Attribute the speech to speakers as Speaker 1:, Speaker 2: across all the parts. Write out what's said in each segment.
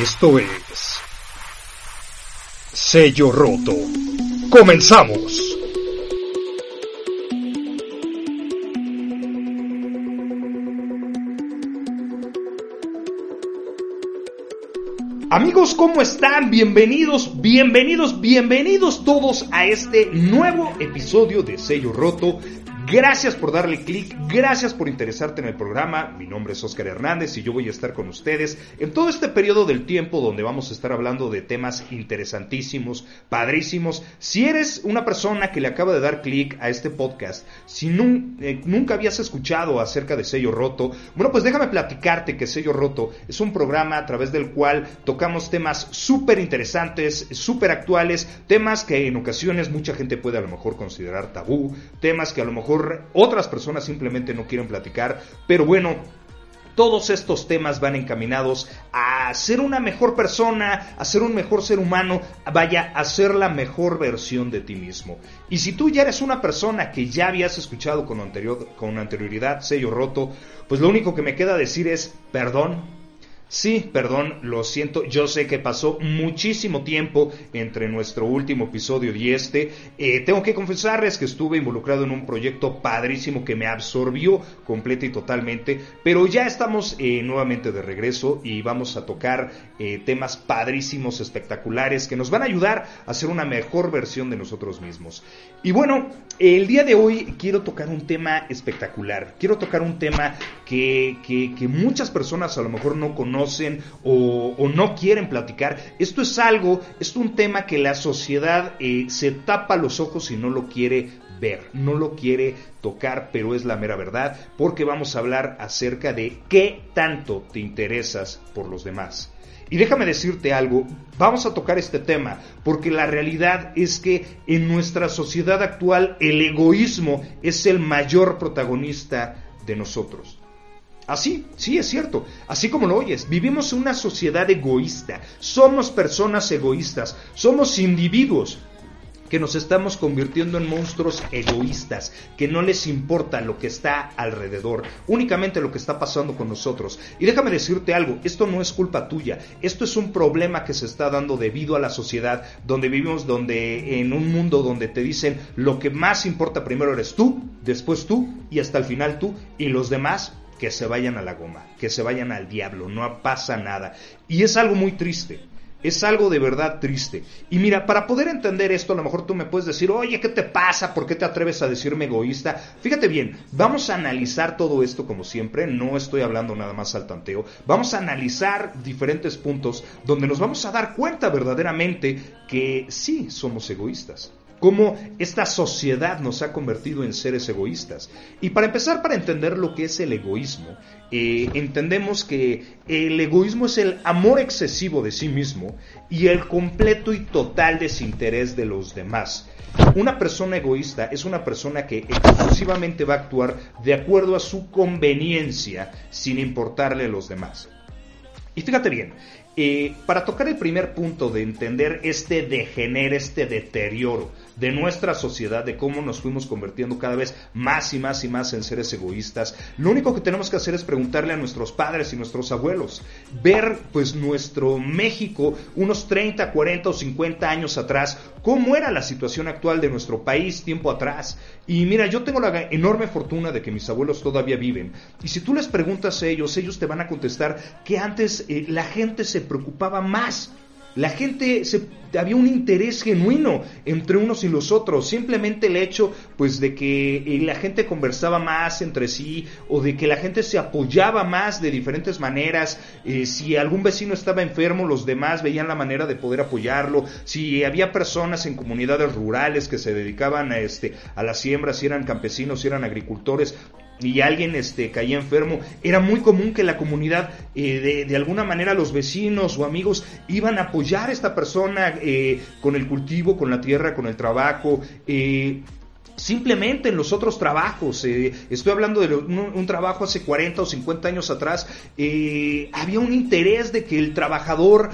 Speaker 1: Esto es Sello Roto. Comenzamos. Amigos, ¿cómo están? Bienvenidos, bienvenidos, bienvenidos todos a este nuevo episodio de Sello Roto. Gracias por darle clic, gracias por interesarte en el programa. Mi nombre es Oscar Hernández y yo voy a estar con ustedes en todo este periodo del tiempo donde vamos a estar hablando de temas interesantísimos, padrísimos. Si eres una persona que le acaba de dar clic a este podcast, si eh, nunca habías escuchado acerca de Sello Roto, bueno, pues déjame platicarte que Sello Roto es un programa a través del cual tocamos temas súper interesantes, súper actuales, temas que en ocasiones mucha gente puede a lo mejor considerar tabú, temas que a lo mejor otras personas simplemente no quieren platicar, pero bueno, todos estos temas van encaminados a ser una mejor persona, a ser un mejor ser humano, vaya, a ser la mejor versión de ti mismo. Y si tú ya eres una persona que ya habías escuchado con, anterior, con anterioridad sello roto, pues lo único que me queda decir es perdón, Sí, perdón, lo siento, yo sé que pasó muchísimo tiempo entre nuestro último episodio y este. Eh, tengo que confesarles que estuve involucrado en un proyecto padrísimo que me absorbió completa y totalmente, pero ya estamos eh, nuevamente de regreso y vamos a tocar eh, temas padrísimos, espectaculares, que nos van a ayudar a ser una mejor versión de nosotros mismos. Y bueno, el día de hoy quiero tocar un tema espectacular, quiero tocar un tema que, que, muchas personas a lo mejor no conocen, o, no quieren platicar. Esto es algo, es un tema que la sociedad eh, se tapa los ojos y no lo quiere ver, no lo quiere tocar, pero es la mera verdad, porque vamos a hablar acerca de qué tanto te interesas por los demás. Y déjame decirte algo, vamos a tocar este tema, porque la realidad es que en nuestra sociedad actual el egoísmo es el mayor protagonista de nosotros. Así, sí es cierto, así como lo oyes, vivimos una sociedad egoísta, somos personas egoístas, somos individuos que nos estamos convirtiendo en monstruos egoístas, que no les importa lo que está alrededor, únicamente lo que está pasando con nosotros. Y déjame decirte algo, esto no es culpa tuya, esto es un problema que se está dando debido a la sociedad donde vivimos, donde en un mundo donde te dicen lo que más importa primero eres tú, después tú y hasta el final tú y los demás que se vayan a la goma, que se vayan al diablo, no pasa nada. Y es algo muy triste. Es algo de verdad triste. Y mira, para poder entender esto, a lo mejor tú me puedes decir, oye, ¿qué te pasa? ¿Por qué te atreves a decirme egoísta? Fíjate bien, vamos a analizar todo esto como siempre, no estoy hablando nada más al tanteo, vamos a analizar diferentes puntos donde nos vamos a dar cuenta verdaderamente que sí somos egoístas cómo esta sociedad nos ha convertido en seres egoístas. Y para empezar, para entender lo que es el egoísmo, eh, entendemos que el egoísmo es el amor excesivo de sí mismo y el completo y total desinterés de los demás. Una persona egoísta es una persona que exclusivamente va a actuar de acuerdo a su conveniencia sin importarle a los demás. Y fíjate bien, eh, para tocar el primer punto de entender este degener, este deterioro de nuestra sociedad, de cómo nos fuimos convirtiendo cada vez más y más y más en seres egoístas, lo único que tenemos que hacer es preguntarle a nuestros padres y nuestros abuelos, ver pues nuestro México unos 30, 40 o 50 años atrás, cómo era la situación actual de nuestro país tiempo atrás. Y mira, yo tengo la enorme fortuna de que mis abuelos todavía viven. Y si tú les preguntas a ellos, ellos te van a contestar que antes eh, la gente se preocupaba más La gente se, había un interés genuino entre unos y los otros. Simplemente el hecho, pues, de que eh, la gente conversaba más entre sí o de que la gente se apoyaba más de diferentes maneras. Eh, si algún vecino estaba enfermo, los demás veían la manera de poder apoyarlo. Si había personas en comunidades rurales que se dedicaban a este a la siembra, si eran campesinos, si eran agricultores, y alguien este, caía enfermo, era muy común que la comunidad, eh, de, alguna manera los vecinos o amigos iban a apoyar a esta persona eh, con el cultivo, con la tierra, con el trabajo. Eh, simplemente en los otros trabajos, estoy hablando de un, trabajo hace 40 o 50 años atrás, había un interés de que el trabajador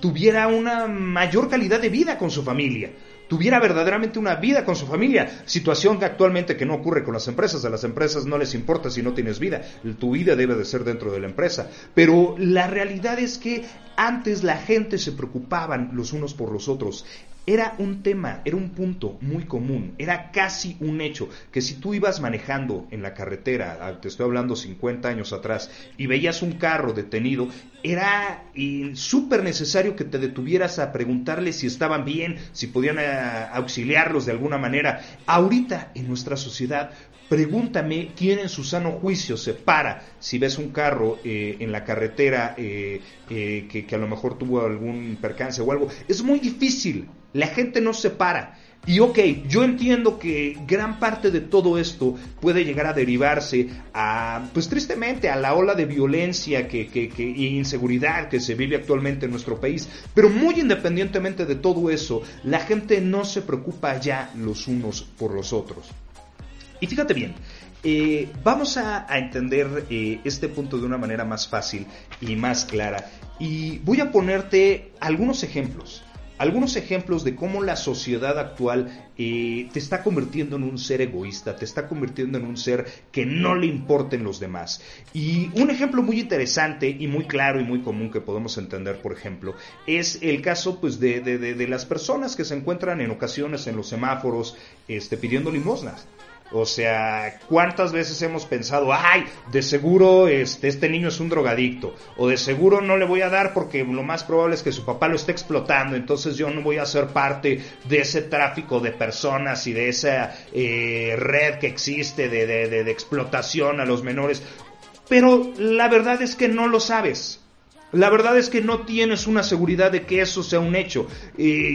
Speaker 1: tuviera una mayor calidad de vida con su familia tuviera verdaderamente una vida con su familia, situación que actualmente que no ocurre con las empresas, a las empresas no les importa si no tienes vida, tu vida debe de ser dentro de la empresa, pero la realidad es que antes la gente se preocupaban los unos por los otros, era un tema, era un punto muy común, era casi un hecho que si tú ibas manejando en la carretera, te estoy hablando 50 años atrás, y veías un carro detenido, era eh, súper necesario que te detuvieras a preguntarle si estaban bien, si podían eh, auxiliarlos de alguna manera. Ahorita en nuestra sociedad Pregúntame quién en su sano juicio se para si ves un carro eh, en la carretera que, que, a lo mejor tuvo algún percance o algo. Es muy difícil la gente no se para. Y ok, yo entiendo que gran parte de todo esto puede llegar a derivarse a, pues tristemente, a la ola de violencia que, que, que, e inseguridad que se vive actualmente en nuestro país. Pero muy independientemente de todo eso, la gente no se preocupa ya los unos por los otros. Y fíjate bien, eh, vamos a, entender eh, este punto de una manera más fácil y más clara. Y voy a ponerte algunos ejemplos algunos ejemplos de cómo la sociedad actual eh, te está convirtiendo en un ser egoísta, te está convirtiendo en un ser que no le importen los demás. Y un ejemplo muy interesante y muy claro y muy común que podemos entender, por ejemplo, es el caso pues, de, de las personas que se encuentran en ocasiones en los semáforos este, pidiendo limosnas. O sea, ¿cuántas veces hemos pensado, ay, de seguro este, este niño es un drogadicto? O de seguro no le voy a dar porque lo más probable es que su papá lo esté explotando, entonces yo no voy a ser parte de ese tráfico de personas y de esa eh, red que existe de, de, de explotación a los menores. Pero la verdad es que no lo sabes. La verdad es que no tienes una seguridad de que eso sea un hecho.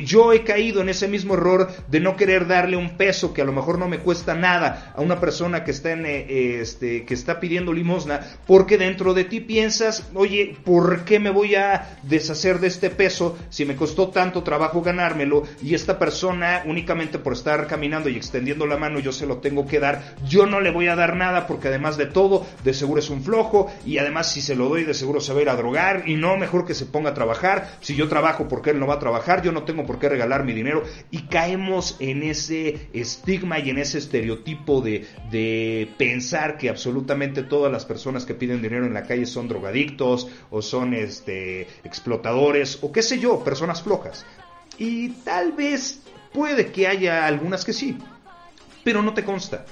Speaker 1: yo he caído en ese mismo error de no querer darle un peso que a lo mejor no me cuesta nada a una persona que está, en, eh, este, que está pidiendo limosna, porque dentro de ti piensas, oye, ¿por qué me voy a deshacer de este peso si me costó tanto trabajo ganármelo y esta persona únicamente por estar caminando y extendiendo la mano yo se lo tengo que dar? Yo no le voy a dar nada porque además de todo, de seguro es un flojo y además si se lo doy de seguro se va a ir a drogar y no, mejor que se ponga a trabajar. Si yo trabajo, ¿por qué él no va a trabajar? Yo no tengo por qué regalar mi dinero. Y caemos en ese estigma y en ese estereotipo de, de pensar que absolutamente todas las personas que piden dinero en la calle son drogadictos o son este, explotadores o qué sé yo, personas flojas. Y tal vez puede que haya algunas que sí, pero no te consta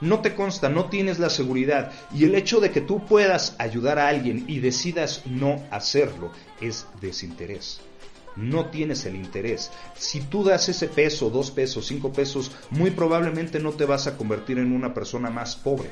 Speaker 1: no te consta, no tienes la seguridad y el hecho de que tú puedas ayudar a alguien y decidas no hacerlo es desinterés. No tienes el interés. Si tú das ese peso, dos pesos, cinco pesos, muy probablemente no te vas a convertir en una persona más pobre.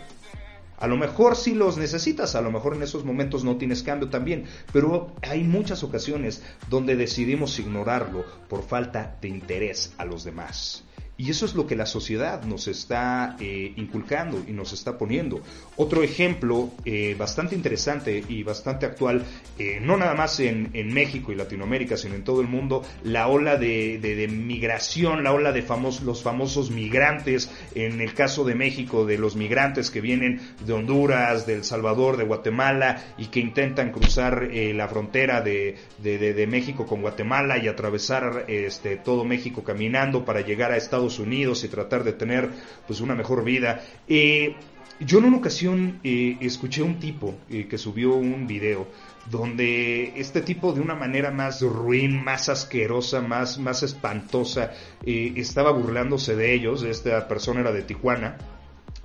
Speaker 1: A lo mejor sí los necesitas, a lo mejor en esos momentos no tienes cambio también, pero hay muchas ocasiones donde decidimos ignorarlo por falta de interés a los demás. Y eso es lo que la sociedad nos está eh, inculcando y nos está poniendo. Otro ejemplo eh, bastante interesante y bastante actual, eh, no nada más en, México y Latinoamérica, sino en todo el mundo, la ola de, migración, la ola de los famosos migrantes, en el caso de México, de los migrantes que vienen de Honduras, de El Salvador, de Guatemala y que intentan cruzar la frontera de, México con Guatemala y atravesar este, todo México caminando para llegar a Estados Unidos y tratar de tener pues una mejor vida. Eh, yo en una ocasión eh, escuché un tipo eh, que subió un video donde este tipo de una manera más ruin, más asquerosa, más, más espantosa, estaba burlándose de ellos, esta persona era de Tijuana,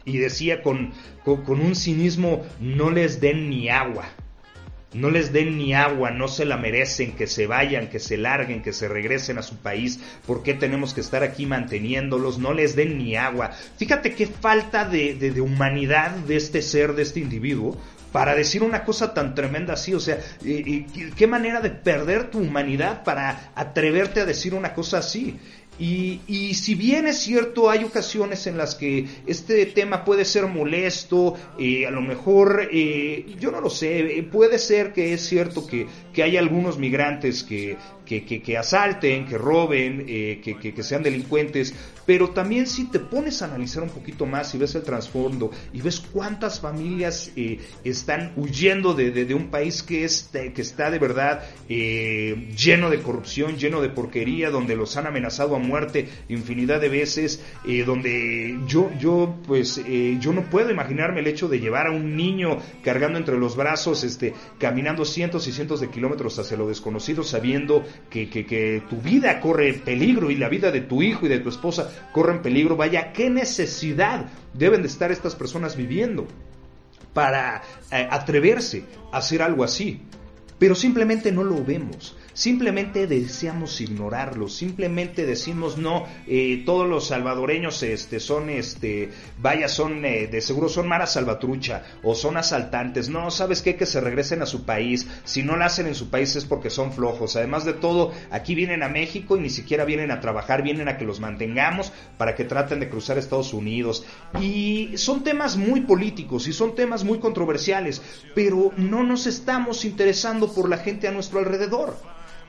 Speaker 1: y decía con, con un cinismo, no les den ni agua. No les den ni agua, no se la merecen, que se vayan, que se larguen, que se regresen a su país, ¿por qué tenemos que estar aquí manteniéndolos? No les den ni agua. Fíjate qué falta de, de, humanidad de este ser, de este individuo, para decir una cosa tan tremenda así, o sea, qué manera de perder tu humanidad para atreverte a decir una cosa así. Y, si bien es cierto, hay ocasiones en las que este tema puede ser molesto, eh, a lo mejor, eh, yo no lo sé, eh, puede ser que es cierto que, que hay algunos migrantes que, que, que, asalten, que roben, que, que, sean delincuentes, pero también si te pones a analizar un poquito más y ves el trasfondo y ves cuántas familias están huyendo de, de, un país que, es, que está de verdad lleno de corrupción, lleno de porquería, donde los han amenazado a muerte infinidad de veces, donde yo, yo, pues, yo no puedo imaginarme el hecho de llevar a un niño cargando entre los brazos, este, caminando cientos y cientos de kilómetros hacia lo desconocido, sabiendo que, que, tu vida corre peligro y la vida de tu hijo y de tu esposa corre en peligro, vaya, ¿qué necesidad deben de estar estas personas viviendo para eh, atreverse a hacer algo así? Pero simplemente no lo vemos simplemente deseamos ignorarlo, simplemente decimos no, eh, todos los salvadoreños este, son, este, vaya, son, eh, de seguro son mara salvatrucha o son asaltantes, no, ¿sabes qué? Que se regresen a su país, si no lo hacen en su país es porque son flojos, además de todo, aquí vienen a México y ni siquiera vienen a trabajar, vienen a que los mantengamos para que traten de cruzar Estados Unidos y son temas muy políticos y son temas muy controversiales, pero no nos estamos interesando por la gente a nuestro alrededor.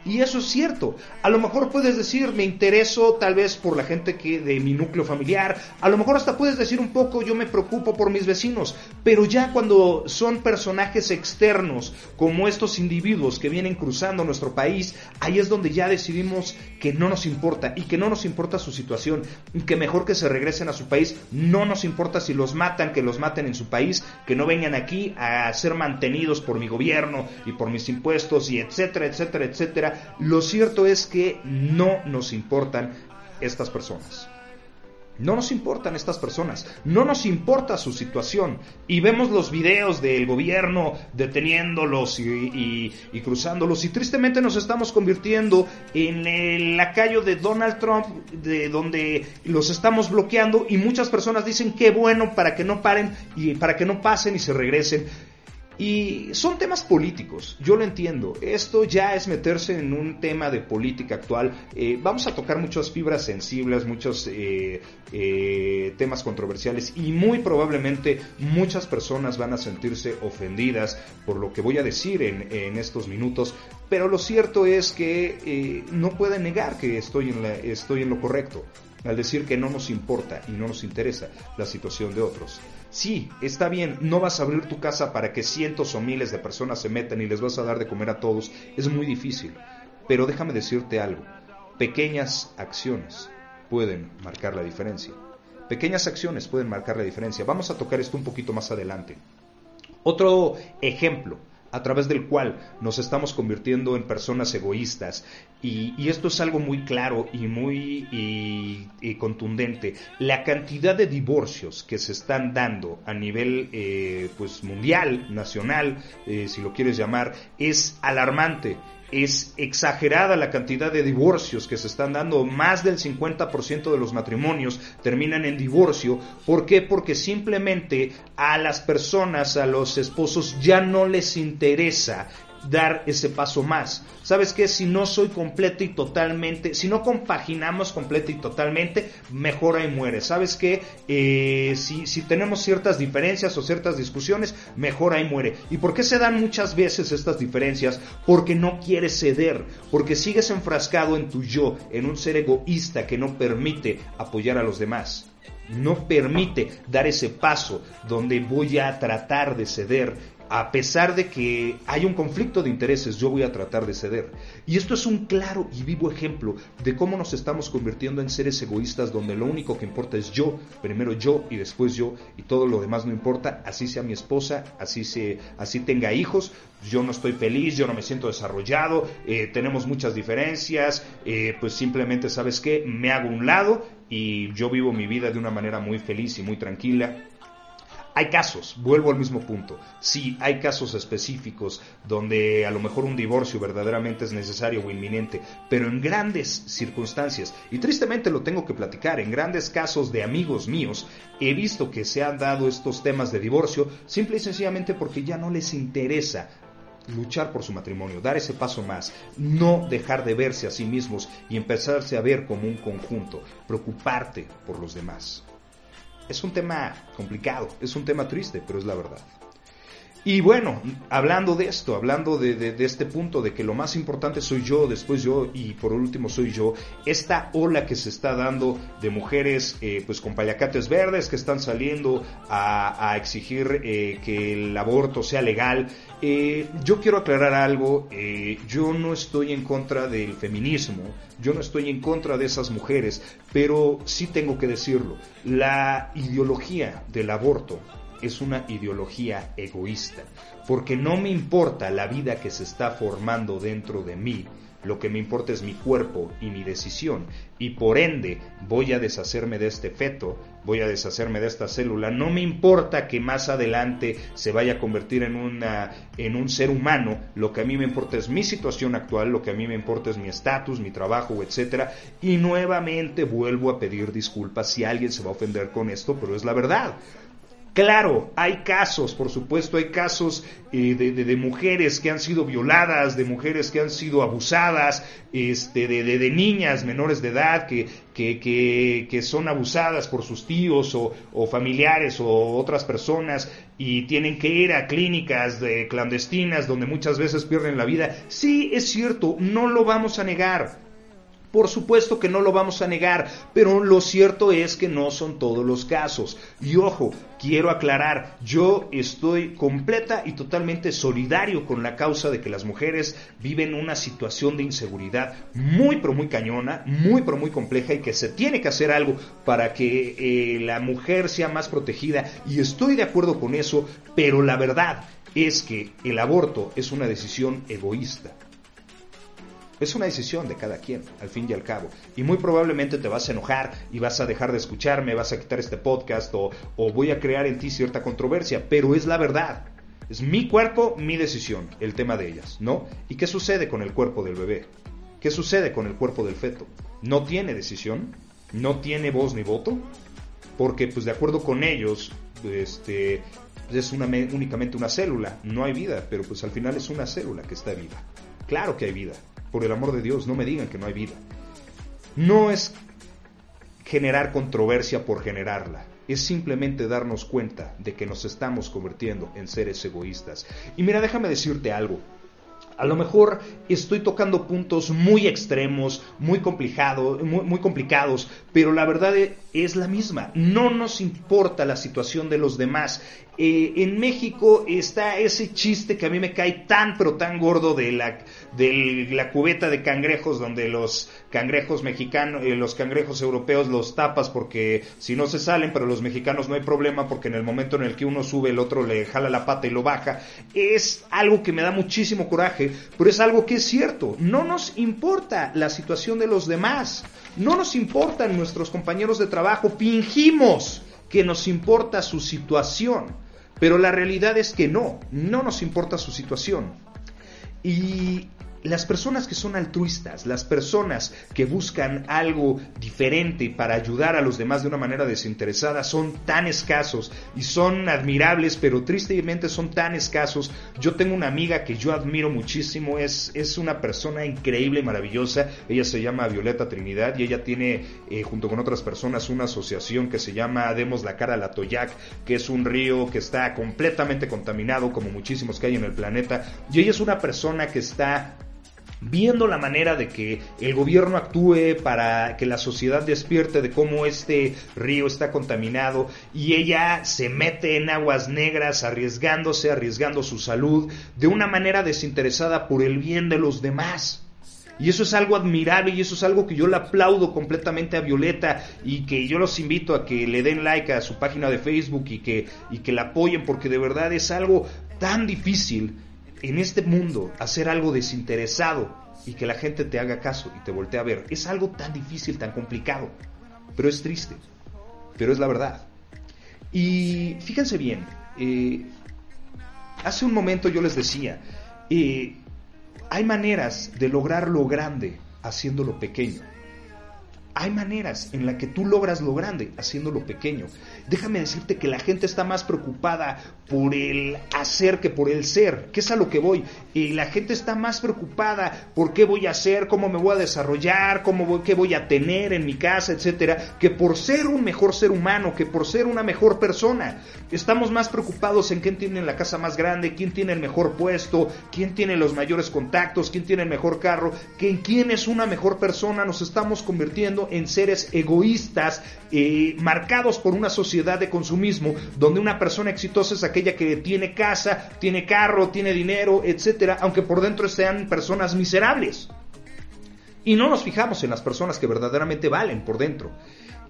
Speaker 1: Y eso es cierto. A lo mejor puedes decir, me intereso tal vez por la gente que de mi núcleo familiar. A lo mejor hasta puedes decir un poco, yo me preocupo por mis vecinos. Pero ya cuando son personajes externos, como estos individuos que vienen cruzando nuestro país, ahí es donde ya decidimos que no nos importa y que no nos importa su situación. Que mejor que se regresen a su país. No nos importa si los matan, que los maten en su país, que no vengan aquí a ser mantenidos por mi gobierno y por mis impuestos y etcétera, etcétera, etcétera lo cierto es que no nos importan estas personas. No nos importan estas personas, no nos importa su situación. Y vemos los videos del gobierno deteniéndolos y, cruzándolos. Y tristemente nos estamos convirtiendo en el lacayo de Donald Trump, de donde los estamos bloqueando. Y muchas personas dicen que bueno para que no paren y para que no pasen y se regresen. Y son temas políticos, yo lo entiendo. Esto ya es meterse en un tema de política actual. Eh, vamos a tocar muchas fibras sensibles, muchos eh, eh, temas controversiales y muy probablemente muchas personas van a sentirse ofendidas por lo que voy a decir en, en estos minutos. Pero lo cierto es que no pueden negar que estoy en, la, estoy en lo correcto al decir que no nos importa y no nos interesa la situación de otros. Sí, está bien, no vas a abrir tu casa para que cientos o miles de personas se metan y les vas a dar de comer a todos, es muy difícil. Pero déjame decirte algo, pequeñas acciones pueden marcar la diferencia. Pequeñas acciones pueden marcar la diferencia. Vamos a tocar esto un poquito más adelante. Otro ejemplo a través del cual nos estamos convirtiendo en personas egoístas. Y, esto es algo muy claro y muy y, contundente. La cantidad de divorcios que se están dando a nivel eh, pues mundial, nacional, eh, si lo quieres llamar, es alarmante es exagerada la cantidad de divorcios que se están dando. Más del 50% de los matrimonios terminan en divorcio. ¿Por qué? Porque simplemente a las personas, a los esposos, ya no les interesa dar ese paso más. ¿Sabes qué? Si no soy completo y totalmente, si no compaginamos completo y totalmente, mejora y muere. ¿Sabes qué? Eh, si, si tenemos ciertas diferencias o ciertas discusiones, mejora y muere. ¿Y por qué se dan muchas veces estas diferencias? Porque no quieres ceder, porque sigues enfrascado en tu yo, en un ser egoísta que no permite apoyar a los demás no permite dar ese paso donde voy a tratar de ceder a pesar de que hay un conflicto de intereses, yo voy a tratar de ceder. Y esto es un claro y vivo ejemplo de cómo nos estamos convirtiendo en seres egoístas donde lo único que importa es yo, primero yo y después yo y todo lo demás no importa, así sea mi esposa, así, se, así tenga hijos, yo no estoy feliz, yo no me siento desarrollado, eh, tenemos muchas diferencias, eh, pues simplemente, ¿sabes qué? Me hago un lado y yo vivo mi vida de una manera muy feliz y muy tranquila Hay casos, vuelvo al mismo punto. Sí, hay casos específicos donde a lo mejor un divorcio verdaderamente es necesario o inminente, pero en grandes circunstancias, y tristemente lo tengo que platicar, en grandes casos de amigos míos, he visto que se han dado estos temas de divorcio simple y sencillamente porque ya no les interesa luchar por su matrimonio, dar ese paso más, no dejar de verse a sí mismos y empezarse a ver como un conjunto, preocuparte por los demás. Es un tema complicado, es un tema triste, pero es la verdad. Y bueno, hablando de esto, hablando de, este punto de que lo más importante soy yo, después yo y por último soy yo, esta ola que se está dando de mujeres eh, pues con paliacates verdes que están saliendo a, exigir eh, que el aborto sea legal, eh, yo quiero aclarar algo, yo no estoy en contra del feminismo, yo no estoy en contra de esas mujeres, pero sí tengo que decirlo, la ideología del aborto es una ideología egoísta, porque no me importa la vida que se está formando dentro de mí, lo que me importa es mi cuerpo y mi decisión, y por ende voy a deshacerme de este feto, voy a deshacerme de esta célula, no me importa que más adelante se vaya a convertir en, una, en un ser humano, lo que a mí me importa es mi situación actual, lo que a mí me importa es mi estatus, mi trabajo, etc. Y nuevamente vuelvo a pedir disculpas si alguien se va a ofender con esto, pero es la verdad. Claro, hay casos, por supuesto, hay casos eh, de, mujeres que han sido violadas, de mujeres que han sido abusadas, este, de, niñas menores de edad que, que, que, son abusadas por sus tíos o, o, familiares o otras personas y tienen que ir a clínicas de clandestinas donde muchas veces pierden la vida. Sí, es cierto, no lo vamos a negar. Por supuesto que no lo vamos a negar, pero lo cierto es que no son todos los casos. Y ojo, quiero aclarar, yo estoy completa y totalmente solidario con la causa de que las mujeres viven una situación de inseguridad muy pero muy cañona, muy pero muy compleja y que se tiene que hacer algo para que eh, la mujer sea más protegida. Y estoy de acuerdo con eso, pero la verdad es que el aborto es una decisión egoísta. Es una decisión de cada quien, al fin y al cabo. Y muy probablemente te vas a enojar y vas a dejar de escucharme, vas a quitar este podcast o, voy a crear en ti cierta controversia, pero es la verdad. Es mi cuerpo, mi decisión, el tema de ellas, ¿no? ¿Y qué sucede con el cuerpo del bebé? ¿Qué sucede con el cuerpo del feto? ¿No tiene decisión? ¿No tiene voz ni voto? Porque, pues de acuerdo con ellos, este, es una, únicamente una célula, no hay vida, pero pues al final es una célula que está viva. Claro que hay vida, por el amor de Dios, no me digan que no hay vida. No es generar controversia por generarla. Es simplemente darnos cuenta de que nos estamos convirtiendo en seres egoístas. Y mira, déjame decirte algo. A lo mejor estoy tocando puntos muy extremos, muy, muy, complicados, pero la verdad es la misma. No nos importa la situación de los demás. Eh, en México está ese chiste que a mí me cae tan pero tan gordo de la, de la cubeta de cangrejos donde los cangrejos mexicanos, eh, los cangrejos europeos los tapas porque si no se salen, pero los mexicanos no hay problema porque en el momento en el que uno sube el otro le jala la pata y lo baja. Es algo que me da muchísimo coraje, pero es algo que es cierto. No nos importa la situación de los demás, no nos importan nuestros compañeros de trabajo, fingimos que nos importa su situación pero la realidad es que no, no nos importa su situación. Y las personas que son altruistas, las personas que buscan algo diferente para ayudar a los demás de una manera desinteresada son tan escasos y son admirables, pero tristemente son tan escasos. Yo tengo una amiga que yo admiro muchísimo, es, es una persona increíble, maravillosa. Ella se llama Violeta Trinidad y ella tiene, eh, junto con otras personas, una asociación que se llama Demos la cara a la Toyac, que es un río que está completamente contaminado, como muchísimos que hay en el planeta. Y ella es una persona que está viendo la manera de que el gobierno actúe para que la sociedad despierte de cómo este río está contaminado y ella se mete en aguas negras arriesgándose, arriesgando su salud de una manera desinteresada por el bien de los demás. Y eso es algo admirable y eso es algo que yo le aplaudo completamente a Violeta y que yo los invito a que le den like a su página de Facebook y que, y que la apoyen porque de verdad es algo tan difícil en este mundo hacer algo desinteresado y que la gente te haga caso y te voltee a ver es algo tan difícil, tan complicado, pero es triste, pero es la verdad. Y fíjense bien, eh, hace un momento yo les decía, eh, hay maneras de lograr lo grande haciéndolo pequeño. Hay maneras en las que tú logras lo grande haciéndolo pequeño. Déjame decirte que la gente está más preocupada por el hacer que por el ser, que es a lo que voy. Y la gente está más preocupada por qué voy a hacer, cómo me voy a desarrollar, cómo voy, qué voy a tener en mi casa, etcétera, que por ser un mejor ser humano, que por ser una mejor persona. Estamos más preocupados en quién tiene la casa más grande, quién tiene el mejor puesto, quién tiene los mayores contactos, quién tiene el mejor carro, que en quién es una mejor persona. Nos estamos convirtiendo en seres egoístas, eh, marcados por una sociedad de consumismo, donde una persona exitosa es aquella que tiene casa, tiene carro, tiene dinero, etcétera, aunque por dentro sean personas miserables. Y no nos fijamos en las personas que verdaderamente valen por dentro.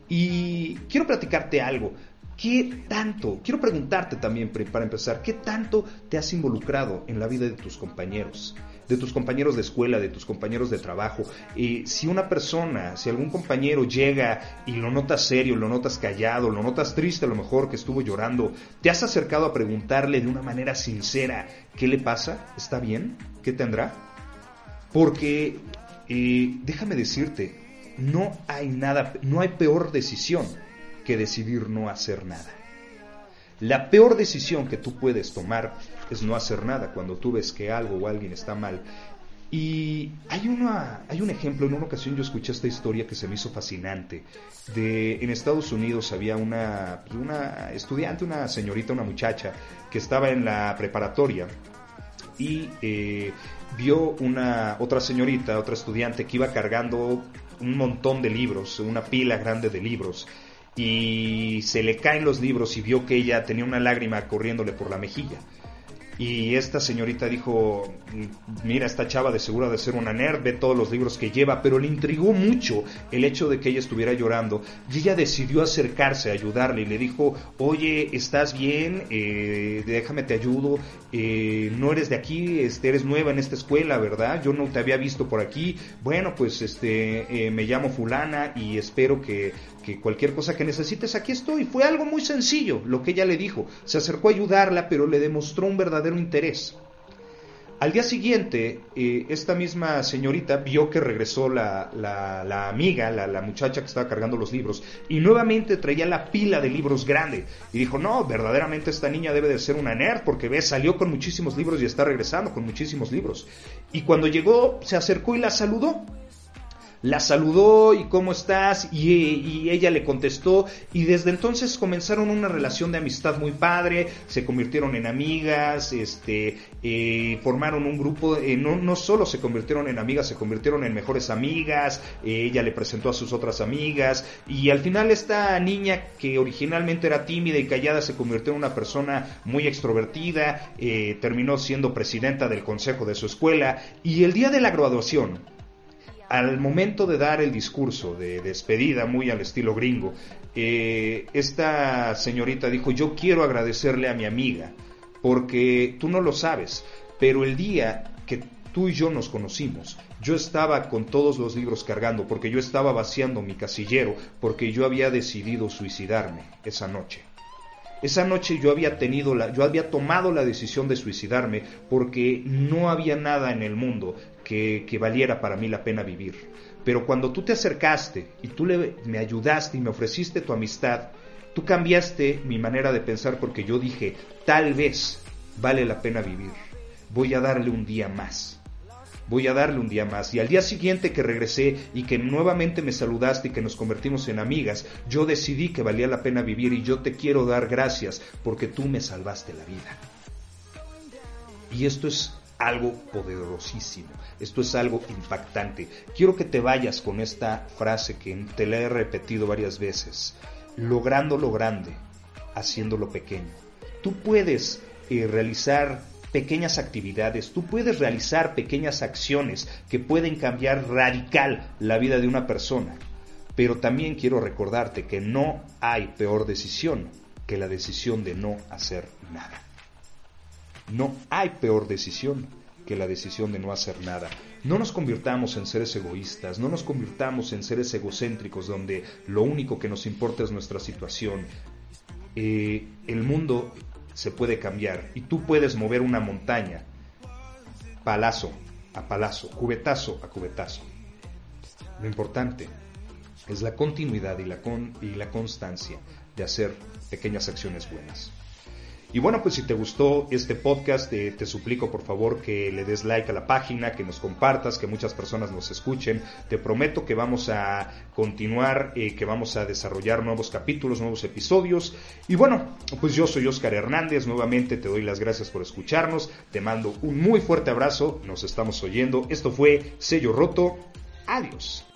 Speaker 1: Y quiero platicarte algo. ¿Qué tanto, quiero preguntarte también para empezar, qué tanto te has involucrado en la vida de tus compañeros? De tus compañeros de escuela, de tus compañeros de trabajo. y si una persona, si algún compañero llega y lo notas serio, lo notas callado, lo notas triste a lo mejor que estuvo llorando, te has acercado a preguntarle de una manera sincera qué le pasa, ¿está bien? ¿Qué tendrá? Porque eh, déjame decirte, no hay nada, no hay peor decisión que decidir no hacer nada. La peor decisión que tú puedes tomar es no hacer nada cuando tú ves que algo o alguien está mal. Y hay, una, hay un ejemplo, en una ocasión yo escuché esta historia que se me hizo fascinante. De, en Estados Unidos había una, una estudiante, una señorita, una muchacha, que estaba en la preparatoria y eh, vio una otra señorita, otra estudiante que iba cargando un montón de libros, una pila grande de libros y se le caen los libros y vio que ella tenía una lágrima corriéndole por la mejilla. Y esta señorita dijo, mira, esta chava de seguro de ser una nerd, ve todos los libros que lleva, pero le intrigó mucho el hecho de que ella estuviera llorando. Y ella decidió acercarse a ayudarle y le dijo, oye, ¿estás bien? Eh, déjame te ayudo. Eh, no eres de aquí, este, eres nueva en esta escuela, ¿verdad? Yo no te había visto por aquí. Bueno, pues este, eh, me llamo fulana y espero que que cualquier cosa que necesites, aquí estoy. Fue algo muy sencillo lo que ella le dijo. Se acercó a ayudarla, pero le demostró un verdadero interés. Al día siguiente, eh, esta misma señorita vio que regresó la, la, amiga, la, la, muchacha que estaba cargando los libros, y nuevamente traía la pila de libros grande. Y dijo, no, verdaderamente esta niña debe de ser una nerd, porque ve, salió con muchísimos libros y está regresando con muchísimos libros. Y cuando llegó, se acercó y la saludó la saludó y cómo estás y, ella le contestó y desde entonces comenzaron una relación de amistad muy padre, se convirtieron en amigas, este, eh, formaron un grupo, eh, no, no solo se convirtieron en amigas, se convirtieron en mejores amigas, eh, ella le presentó a sus otras amigas y al final esta niña que originalmente era tímida y callada se convirtió en una persona muy extrovertida, terminó siendo presidenta del consejo de su escuela y el día de la graduación, al momento de dar el discurso de despedida, muy al estilo gringo, eh, esta señorita dijo, yo quiero agradecerle a mi amiga, porque tú no lo sabes, pero el día que tú y yo nos conocimos, yo estaba con todos los libros cargando, porque yo estaba vaciando mi casillero, porque yo había decidido suicidarme esa noche. Esa noche yo había tenido la, yo había tomado la decisión de suicidarme porque no había nada en el mundo que, valiera para mí la pena vivir. Pero cuando tú te acercaste y tú me ayudaste y me ofreciste tu amistad, tú cambiaste mi manera de pensar porque yo dije, tal vez vale la pena vivir. Voy a darle un día más. Voy a darle un día más. Y al día siguiente que regresé y que nuevamente me saludaste y que nos convertimos en amigas, yo decidí que valía la pena vivir y yo te quiero dar gracias porque tú me salvaste la vida. Y esto es algo poderosísimo. Esto es algo impactante. Quiero que te vayas con esta frase que te la he repetido varias veces. Logrando lo grande, haciendo lo pequeño. Tú puedes eh, realizar pequeñas actividades, tú puedes realizar pequeñas acciones que pueden cambiar radical la vida de una persona. Pero también quiero recordarte que no hay peor decisión que la decisión de no hacer nada. No hay peor decisión que la decisión de no hacer nada. No nos convirtamos en seres egoístas, no nos convirtamos en seres egocéntricos donde lo único que nos importa es nuestra situación. eh, el mundo se puede cambiar y tú puedes mover una montaña palazo a palazo, cubetazo a cubetazo. Lo importante es la continuidad y la, y la constancia de hacer pequeñas acciones buenas. Y bueno, pues si te gustó este podcast, eh, te suplico por favor que le des like a la página, que nos compartas, que muchas personas nos escuchen. Te prometo que vamos a continuar, eh, que vamos a desarrollar nuevos capítulos, nuevos episodios. Y bueno, pues yo soy Oscar Hernández, nuevamente te doy las gracias por escucharnos, te mando un muy fuerte abrazo, nos estamos oyendo. Esto fue Sello Roto, adiós.